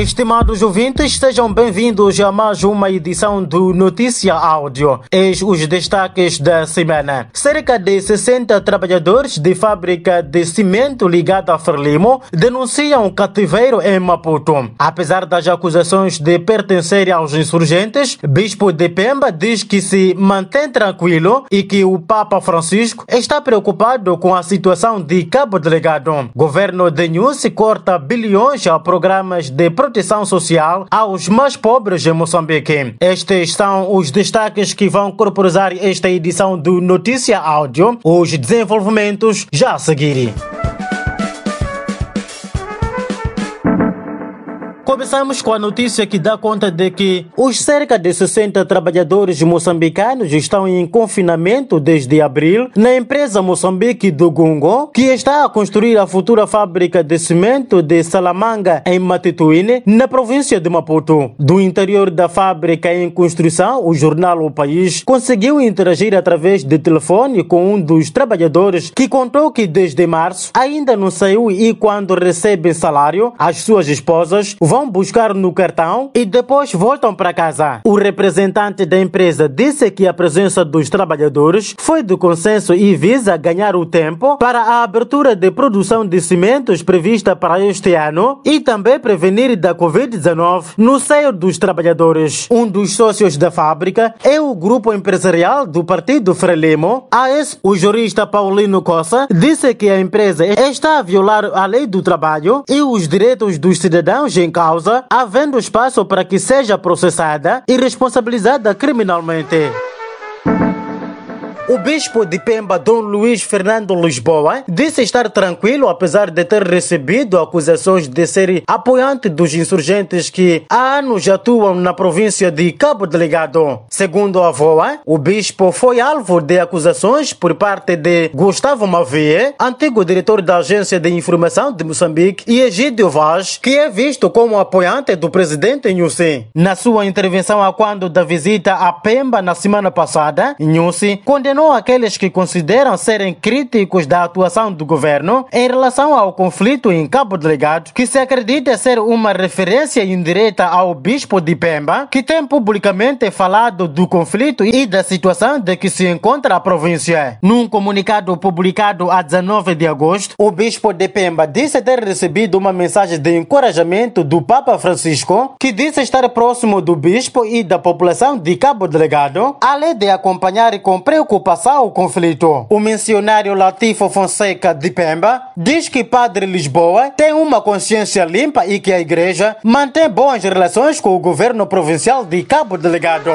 Estimados ouvintes, sejam bem-vindos a mais uma edição do Notícia Áudio. Eis os destaques da semana. Cerca de 60 trabalhadores de fábrica de cimento ligada a Frelimo denunciam cativeiro em Maputo. Apesar das acusações de pertencerem aos insurgentes, Bispo de Pemba diz que se mantém tranquilo e que o Papa Francisco está preocupado com a situação de Cabo Delegado. Governo de Nhusi corta bilhões a programas de proteção social aos mais pobres em Moçambique. Estes são os destaques que vão corporizar esta edição do Notícia Áudio. Os desenvolvimentos já a. Começamos com a notícia que dá conta de que os cerca de 60 trabalhadores moçambicanos estão em confinamento desde abril na empresa Moçambique do Gungo, que está a construir a futura fábrica de cimento de Salamanga em Matituine, na província de Maputo. Do interior da fábrica em construção, o jornal O País conseguiu interagir através de telefone com um dos trabalhadores que contou que desde março ainda não saiu e quando recebem salário, as suas esposas vão vão buscar no cartão e depois voltam para casa. O representante da empresa disse que a presença dos trabalhadores foi de consenso e visa ganhar o tempo para a abertura de produção de cimentos prevista para este ano e também prevenir da Covid-19 no seio dos trabalhadores. Um dos sócios da fábrica é o grupo empresarial do Partido Frelimo. A esse, o jurista Paulino Costa disse que a empresa está a violar a lei do trabalho e os direitos dos cidadãos em causa causa, havendo espaço para que seja processada e responsabilizada criminalmente. O bispo de Pemba, Dom Luiz Fernando Lisboa, disse estar tranquilo apesar de ter recebido acusações de ser apoiante dos insurgentes que há anos atuam na província de Cabo Delegado. Segundo a avó, o bispo foi alvo de acusações por parte de Gustavo Mavie, antigo diretor da Agência de Informação de Moçambique, e Egídio Vaz, que é visto como apoiante do presidente Nhusi. Na sua intervenção a quando da visita a Pemba na semana passada, Nhusi condenou condenou aqueles que consideram serem críticos da atuação do governo em relação ao conflito em Cabo Delegado, que se acredita ser uma referência indireta ao bispo de Pemba, que tem publicamente falado do conflito e da situação de que se encontra a província. Num comunicado publicado a 19 de agosto, o bispo de Pemba disse ter recebido uma mensagem de encorajamento do Papa Francisco, que disse estar próximo do bispo e da população de Cabo Delegado, além de acompanhar com preocupação passar o conflito. O missionário Latifo Fonseca de Pemba diz que Padre Lisboa tem uma consciência limpa e que a igreja mantém boas relações com o governo provincial de Cabo Delegado.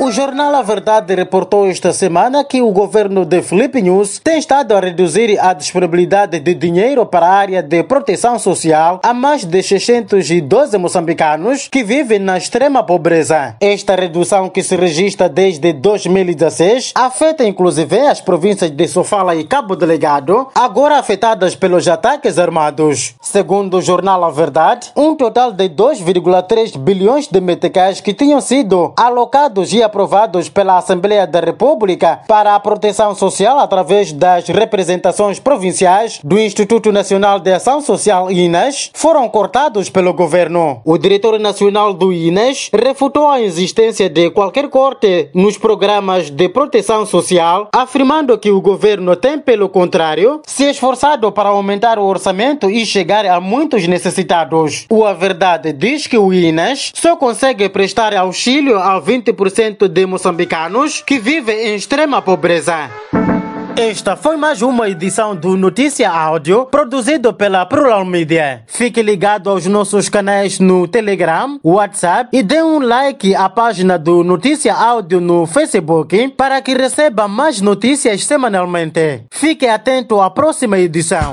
O jornal A Verdade reportou esta semana que o governo de Felipe News tem estado a reduzir a disponibilidade de dinheiro para a área de proteção social a mais de 612 moçambicanos que vivem na extrema pobreza. Esta redução que se registra desde 2016 afeta inclusive as províncias de Sofala e Cabo Delegado, agora afetadas pelos ataques armados. Segundo o jornal A Verdade, um total de 2,3 bilhões de meticais que tinham sido alocados e aprovados pela Assembleia da República para a proteção social através das representações provinciais do Instituto Nacional de Ação Social INAS foram cortados pelo governo. O diretor nacional do INAS refutou a existência de qualquer corte nos programas de proteção social, afirmando que o governo tem, pelo contrário, se esforçado para aumentar o orçamento e chegar a muitos necessitados. O A Verdade diz que o INAS só consegue prestar auxílio a 20% de moçambicanos que vivem em extrema pobreza. Esta foi mais uma edição do Notícia Áudio, produzido pela Plural Media. Fique ligado aos nossos canais no Telegram, WhatsApp e dê um like à página do Notícia Áudio no Facebook para que receba mais notícias semanalmente. Fique atento à próxima edição.